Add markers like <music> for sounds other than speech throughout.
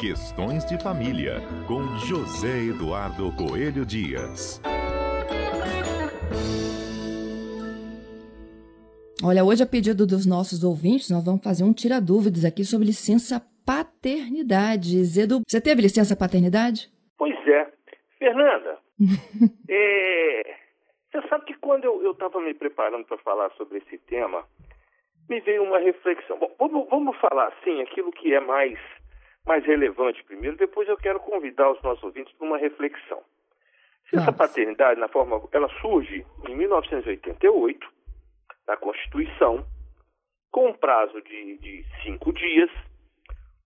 Questões de Família, com José Eduardo Coelho Dias. Olha, hoje, a pedido dos nossos ouvintes, nós vamos fazer um tira-dúvidas aqui sobre licença paternidade. Zedu, você teve licença paternidade? Pois é. Fernanda, <laughs> é, você sabe que quando eu estava me preparando para falar sobre esse tema, me veio uma reflexão. Bom, vamos, vamos falar assim, aquilo que é mais, mais relevante primeiro, depois eu quero convidar os nossos ouvintes para uma reflexão. Se essa paternidade, na forma, ela surge em 1988, na Constituição, com um prazo de, de cinco dias.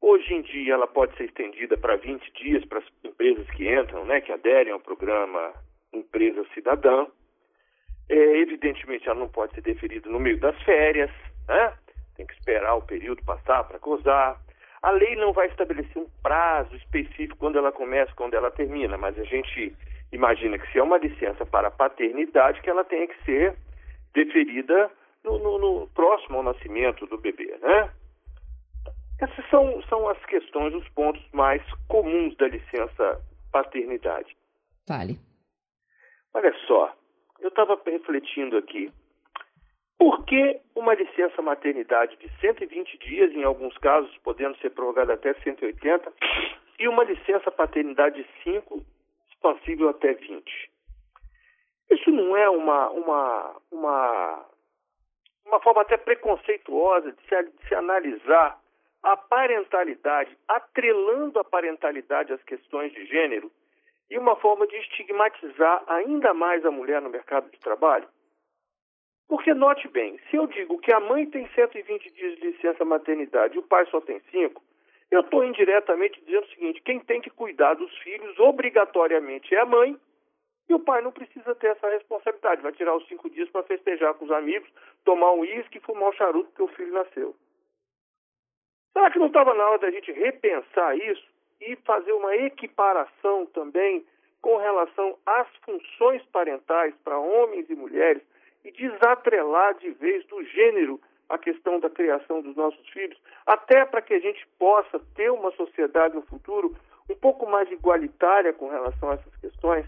Hoje em dia ela pode ser estendida para 20 dias para as empresas que entram, né, que aderem ao programa Empresa Cidadã. É, evidentemente ela não pode ser deferida no meio das férias, né? tem que esperar o período passar para gozar. A lei não vai estabelecer um prazo específico quando ela começa, quando ela termina, mas a gente imagina que se é uma licença para paternidade, que ela tenha que ser deferida no, no, no próximo ao nascimento do bebê, né? Essas são, são as questões, os pontos mais comuns da licença paternidade. Fale. Olha só, eu estava refletindo aqui. Por que uma licença maternidade de 120 dias, em alguns casos podendo ser prorrogada até 180, e uma licença paternidade de 5, expansível até 20? Isso não é uma, uma, uma, uma forma até preconceituosa de se, de se analisar a parentalidade, atrelando a parentalidade às questões de gênero, e uma forma de estigmatizar ainda mais a mulher no mercado de trabalho? Porque note bem, se eu digo que a mãe tem 120 dias de licença maternidade e o pai só tem 5, eu estou indiretamente dizendo o seguinte: quem tem que cuidar dos filhos obrigatoriamente é a mãe e o pai não precisa ter essa responsabilidade. Vai tirar os cinco dias para festejar com os amigos, tomar um uísque e fumar um charuto porque o filho nasceu. Será que não estava na hora da gente repensar isso e fazer uma equiparação também com relação às funções parentais para homens e mulheres e desatrelar de vez do gênero a questão da criação dos nossos filhos, até para que a gente possa ter uma sociedade no futuro um pouco mais igualitária com relação a essas questões?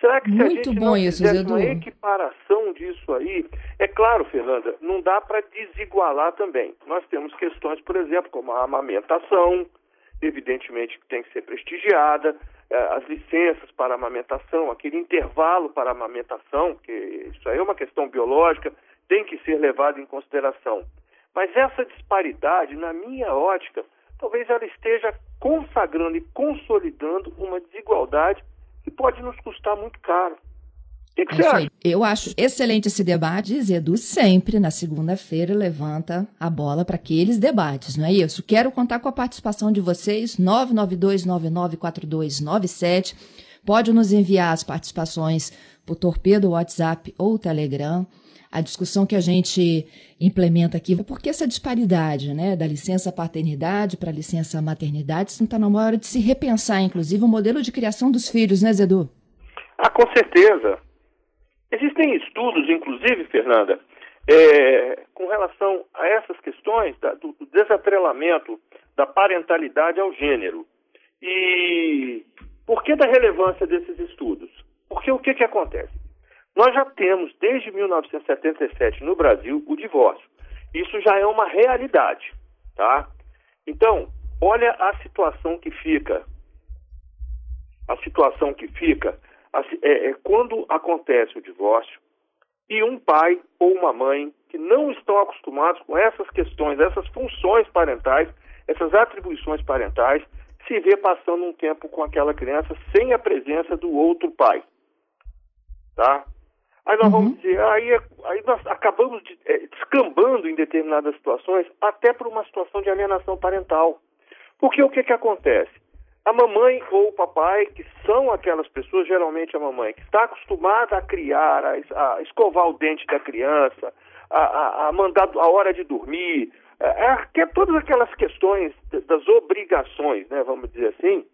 Será que se Muito a gente bom não isso, uma equiparação disso aí, é claro, Fernanda, não dá para desigualar também. Nós temos questões, por exemplo, como a amamentação, evidentemente que tem que ser prestigiada, as licenças para amamentação, aquele intervalo para amamentação, que isso aí é uma questão biológica, tem que ser levado em consideração. Mas essa disparidade, na minha ótica, talvez ela esteja consagrando e consolidando uma desigualdade que pode nos custar muito caro. O que, É você acha? Eu acho excelente esse debate. Zedu sempre, na segunda-feira, levanta a bola para aqueles debates, não é isso? Quero contar com a participação de vocês, 992994297. Pode nos enviar as participações por torpedo, WhatsApp ou Telegram. A discussão que a gente implementa aqui, por que essa disparidade, né, da licença paternidade para licença maternidade, não está na hora de se repensar, inclusive, o modelo de criação dos filhos, né, Zedu? Ah, com certeza. Existem estudos, inclusive, Fernanda, é, com relação a essas questões da- do, do desatrelamento da parentalidade ao gênero. E por que da relevância desses estudos? Porque o que, que acontece? Nós já temos, desde 1977 no Brasil, o divórcio. Isso já é uma realidade, tá? Então, olha a situação que fica. A situação que fica é, é quando acontece o divórcio e um pai ou uma mãe que não estão acostumados com essas questões, essas funções parentais, essas atribuições parentais, se vê passando um tempo com aquela criança sem a presença do outro pai. Tá? Aí nós Uhum. vamos dizer, aí, é- aí nós acabamos de, é, descambando em determinadas situações, até por uma situação de alienação parental. Porque o que, que acontece? A mamãe ou o papai, que são aquelas pessoas, geralmente a mamãe, que está acostumada a criar, a, es- a escovar o dente da criança, a, a, a mandar a hora de dormir, é, é, que é todas aquelas questões das obrigações, né, vamos dizer assim,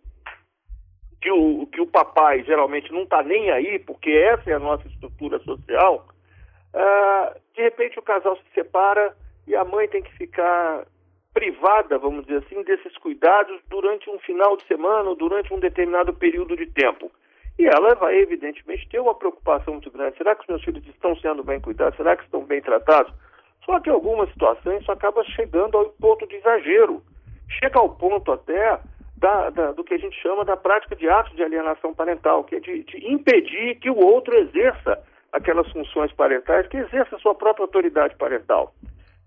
que o, que o papai geralmente não está nem aí, porque essa é a nossa estrutura social, ah, de repente o casal se separa e a mãe tem que ficar privada, vamos dizer assim, desses cuidados durante um final de semana ou durante um determinado período de tempo. E ela vai, evidentemente, ter uma preocupação muito grande. Será que os meus filhos estão sendo bem cuidados? Será que estão bem tratados? Só que algumas situações isso acaba chegando ao ponto de exagero. Chega ao ponto até da, da, do que a gente chama da prática de atos de alienação parental, que é de, de impedir que o outro exerça aquelas funções parentais, que exerça a sua própria autoridade parental.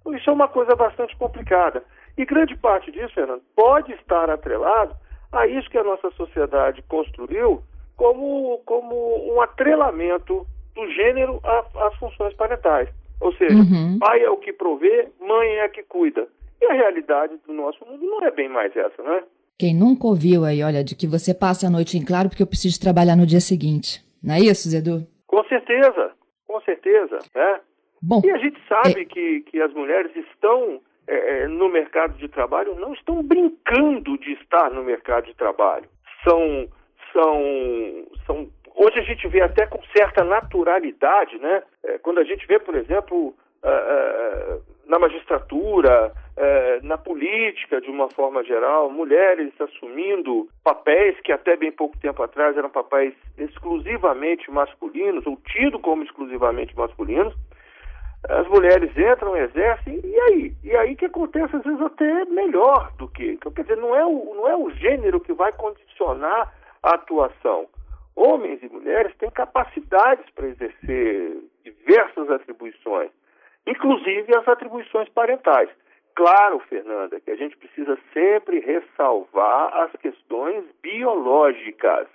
Então, isso é uma coisa bastante complicada. E grande parte disso, Fernando, pode estar atrelado a isso que a nossa sociedade construiu como, como um atrelamento do gênero às funções parentais. Ou seja, uhum. pai é o que provê, mãe é a que cuida. E a realidade do nosso mundo não é bem mais essa, não é? Quem nunca ouviu aí, olha, de que você passa a noite em claro porque eu preciso trabalhar no dia seguinte. Não é isso, Zedu? Com certeza, com certeza. Né? Bom, e a gente sabe é... que, que as mulheres estão é, é, no mercado de trabalho, não estão brincando de estar no mercado de trabalho. São, são, são hoje a gente vê até com certa naturalidade, né? É, quando a gente vê, por exemplo, na magistratura, é, na política de uma forma geral, mulheres assumindo papéis que até bem pouco tempo atrás eram papéis exclusivamente masculinos, ou tido como exclusivamente masculinos, as mulheres entram, exercem, e aí? E aí que acontece às vezes até melhor do que. Quer dizer, não é o, não é o gênero que vai condicionar a atuação. Homens e mulheres têm capacidades para exercer diversas atribuições, inclusive as atribuições parentais. Claro, Fernanda, que a gente precisa sempre ressalvar as questões biológicas.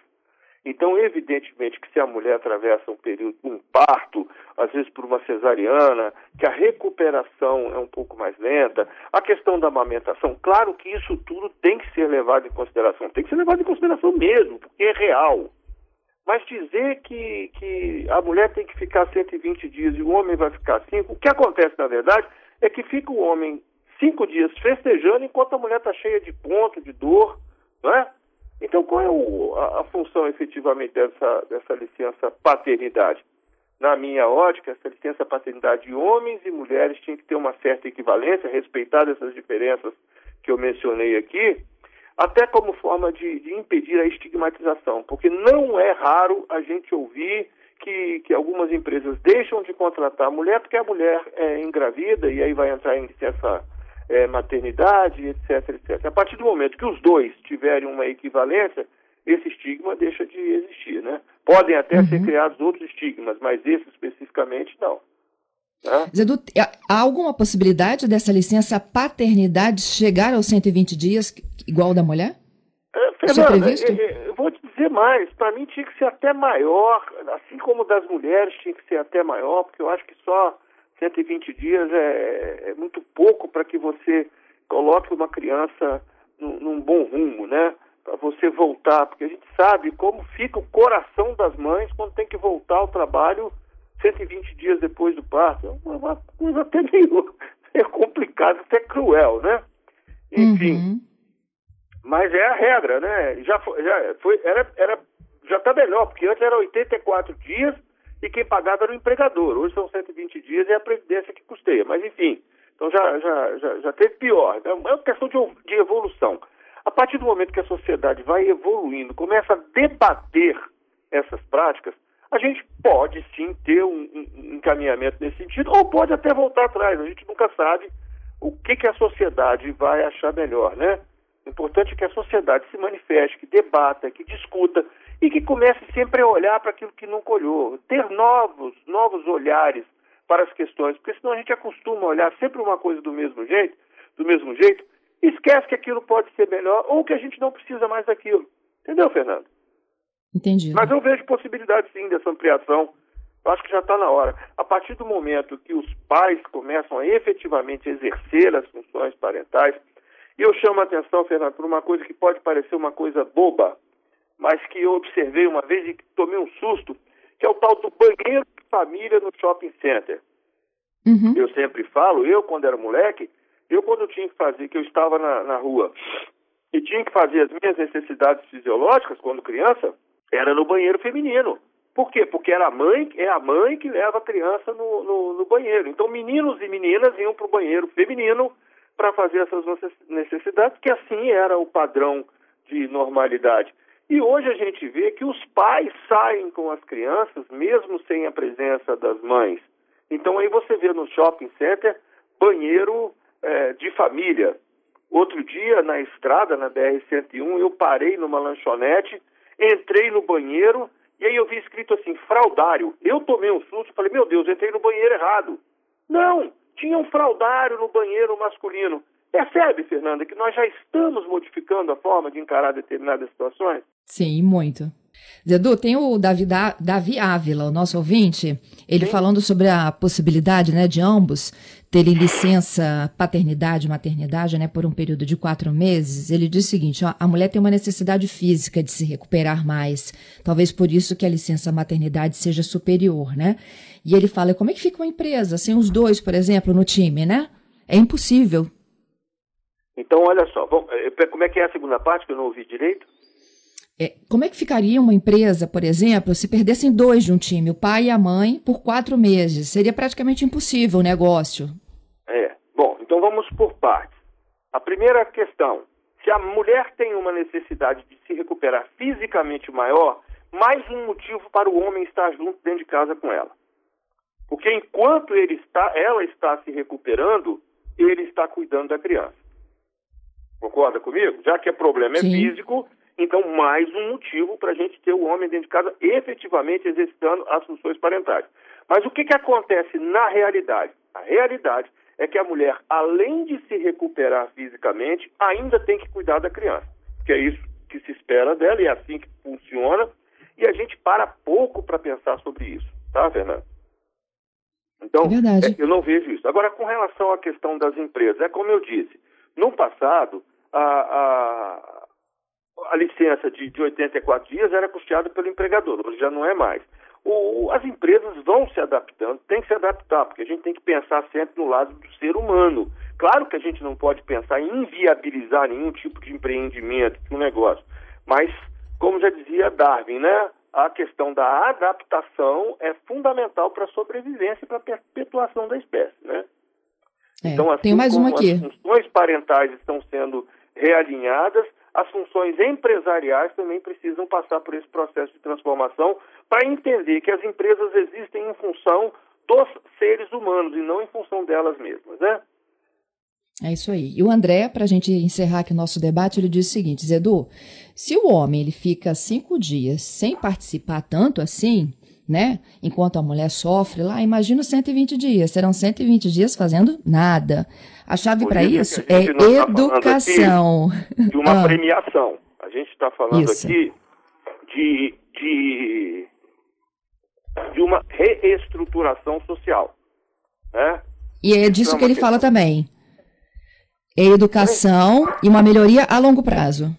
Então, evidentemente que se a mulher atravessa um período, um parto, às vezes por uma cesariana, que a recuperação é um pouco mais lenta, a questão da amamentação, claro que isso tudo tem que ser levado em consideração, tem que ser levado em consideração mesmo, porque é real. Mas dizer que, que a mulher tem que ficar 120 dias e o homem vai ficar 5, o que acontece, na verdade, é que fica o homem cinco dias festejando enquanto a mulher está cheia de ponto, de dor, não é? Então, qual é o, a, a, função efetivamente dessa, dessa licença paternidade? Na minha ótica, essa licença paternidade de homens e mulheres tinha que ter uma certa equivalência, respeitar essas diferenças que eu mencionei aqui, até como forma de, de impedir a estigmatização, porque não é raro a gente ouvir que, que algumas empresas deixam de contratar a mulher porque a mulher é engravida e aí vai entrar em licença é, maternidade, etc, etc. A partir do momento que os dois tiverem uma equivalência, esse estigma deixa de existir, né? Podem até uhum. ser criados outros estigmas, mas esse especificamente não. Né? Zedu, há alguma possibilidade dessa licença paternidade chegar aos 120 dias, igual da mulher? É, Fernanda, é, é, eu vou te dizer mais. Para mim tinha que ser até maior, assim como das mulheres tinha que ser até maior, porque eu acho que só 120 dias é, é muito pouco para que você coloque uma criança num, num bom rumo, né? Para você voltar, porque a gente sabe como fica o coração das mães quando tem que voltar ao trabalho 120 dias depois do parto. É uma coisa até meio <laughs> é complicada, até cruel, né? Enfim. Uhum. Mas é a regra, né? Já foi, já foi era, era já está melhor, porque antes era 84 dias e quem pagava era o empregador. Hoje são 120 dias e é a Previdência que custeia. Mas, enfim, então já, já, já, já teve pior. Então, é uma questão de, de evolução. A partir do momento que a sociedade vai evoluindo, começa a debater essas práticas, a gente pode sim ter um, um, encaminhamento nesse sentido, ou pode até voltar atrás. A gente nunca sabe o que, que a sociedade vai achar melhor, né? O importante é que a sociedade se manifeste, que debata, que discuta e que comece sempre a olhar para aquilo que nunca olhou, ter novos, novos olhares para as questões, porque senão a gente acostuma a olhar sempre uma coisa do mesmo jeito, do mesmo jeito, esquece que aquilo pode ser melhor ou que a gente não precisa mais daquilo. Entendeu, Fernando? Entendi. Mas eu vejo possibilidade sim dessa ampliação. Eu acho que já está na hora. A partir do momento que os pais começam a efetivamente exercer as funções parentais, e eu chamo a atenção, Fernando, por uma coisa que pode parecer uma coisa boba, mas que eu observei uma vez e tomei um susto, que é o tal do banheiro de família no shopping center. Uhum. Eu sempre falo, eu quando era moleque, eu quando tinha que fazer, que eu estava na, na rua e tinha que fazer as minhas necessidades fisiológicas quando criança, era no banheiro feminino. Por quê? Porque era a mãe, é a mãe que leva a criança no, no, no banheiro. Então meninos e meninas iam para o banheiro feminino para fazer essas necessidades, que assim era o padrão de normalidade. E hoje a gente vê que os pais saem com as crianças, mesmo sem a presença das mães. Então aí você vê no shopping center banheiro é, de família. Outro dia, na estrada, na BR-101, eu parei numa lanchonete, entrei no banheiro e aí eu vi escrito assim, fraudário. Eu tomei um susto e falei, meu Deus, entrei no banheiro errado. Não, tinha um fraudário no banheiro masculino. Percebe, Fernanda, que nós já estamos modificando a forma de encarar determinadas situações? Sim, muito. Zedu, tem o Davi, Davi Ávila, o nosso ouvinte, ele Sim. falando sobre a possibilidade né, de ambos terem licença paternidade maternidade né, por um período de quatro meses. Ele diz o seguinte: ó, a mulher tem uma necessidade física de se recuperar mais, talvez por isso que a licença maternidade seja superior, né? E ele fala: como é que fica uma empresa sem os dois, por exemplo, no time, né? É impossível. Então, olha só, eh, como é que é a segunda parte que eu não ouvi direito? É, como é que ficaria uma empresa, por exemplo, se perdessem dois de um time, o pai e a mãe, por quatro meses? Seria praticamente impossível o negócio. É. Bom, então vamos por partes. A primeira questão: se a mulher tem uma necessidade de se recuperar fisicamente maior, mais um motivo para o homem estar junto dentro de casa com ela. Porque enquanto ele está, ela está se recuperando, ele está cuidando da criança. Concorda comigo? Já que o problema é Sim. físico, então, mais um motivo para a gente ter o homem dentro de casa efetivamente exercitando as funções parentais. Mas o que, que acontece na realidade? A realidade é que a mulher, além de se recuperar fisicamente, ainda tem que cuidar da criança. Que é isso que se espera dela e é assim que funciona. E a gente para pouco para pensar sobre isso, tá, Fernanda? Então, é, eu não vejo isso. Agora, com relação à questão das empresas, é como eu disse, no passado, a, a a licença de, de 84 dias era custeada pelo empregador, hoje já não é mais. O, as empresas vão se adaptando, tem que se adaptar, porque a gente tem que pensar sempre no lado do ser humano. Claro que a gente não pode pensar em inviabilizar nenhum tipo de empreendimento, de um negócio, mas, como já dizia Darwin, né? A questão da adaptação é fundamental para a sobrevivência e para a perpetuação da espécie, né? É, então, assim tem mais uma aqui. as funções parentais estão sendo realinhadas, as funções empresariais também precisam passar por esse processo de transformação para entender que as empresas existem em função dos seres humanos e não em função delas mesmas, né? É isso aí. E o André, para a gente encerrar aqui o nosso debate, ele diz o seguinte, Zedu, se o homem ele fica cinco dias sem participar tanto assim, né? Enquanto a mulher sofre lá, imagina 120 dias. Serão 120 dias fazendo nada. A chave para isso é tá educação. Tá de uma <laughs> ah. premiação. A gente está falando isso. aqui de, de, de uma reestruturação social. Né? E é disso que ele questão. fala também. É educação é. e uma melhoria a longo prazo.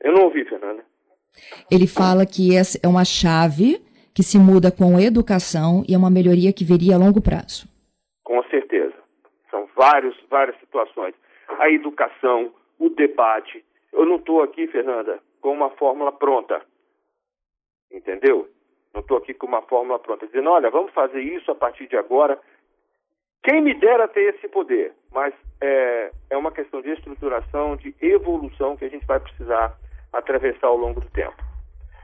Eu não ouvi, Fernanda. Ele fala que essa é uma chave que se muda com educação e é uma melhoria que viria a longo prazo. Com certeza. São vários, várias situações. A educação, o debate. Eu não estou aqui, Fernanda, com uma fórmula pronta. Entendeu? Não estou aqui com uma fórmula pronta, dizendo, olha, vamos fazer isso a partir de agora. Quem me dera ter esse poder, mas é, é uma questão de estruturação, de evolução que a gente vai precisar atravessar ao longo do tempo.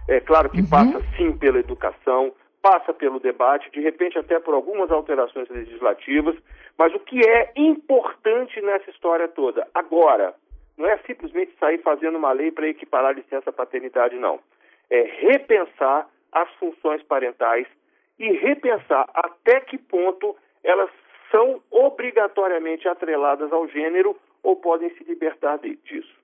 É claro que uhum. passa sim pela educação, passa pelo debate, de repente até por algumas alterações legislativas, mas o que é importante nessa história toda agora não é simplesmente sair fazendo uma lei para equiparar a licença paternidade, não. É repensar as funções parentais e repensar até que ponto elas são obrigatoriamente atreladas ao gênero ou podem se libertar disso.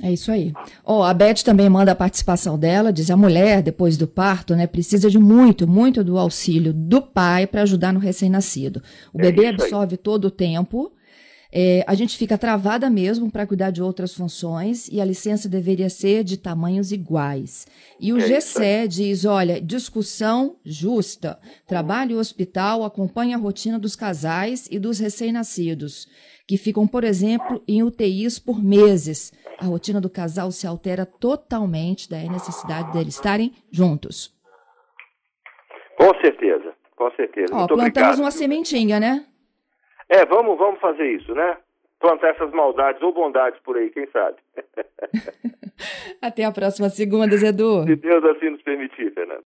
É isso aí. Ó, oh, a Beth também manda a participação dela, diz a mulher, depois do parto, né, precisa de muito, muito do auxílio do pai para ajudar no recém-nascido. O é bebê absorve todo o tempo, é, a gente fica travada mesmo para cuidar de outras funções e a licença deveria ser de tamanhos iguais. E o é GCE diz: olha, discussão justa. Trabalho e hospital acompanha a rotina dos casais e dos recém-nascidos, que ficam, por exemplo, em UTIs por meses a rotina do casal se altera totalmente, daí a necessidade deles estarem juntos. Com certeza, com certeza. Ó, plantamos obrigado. uma sementinha, né? É, vamos, vamos fazer isso, né? Plantar essas maldades ou bondades por aí, quem sabe? <laughs> Até a próxima segunda, Zedu. Se Deus assim nos permitir, Fernando.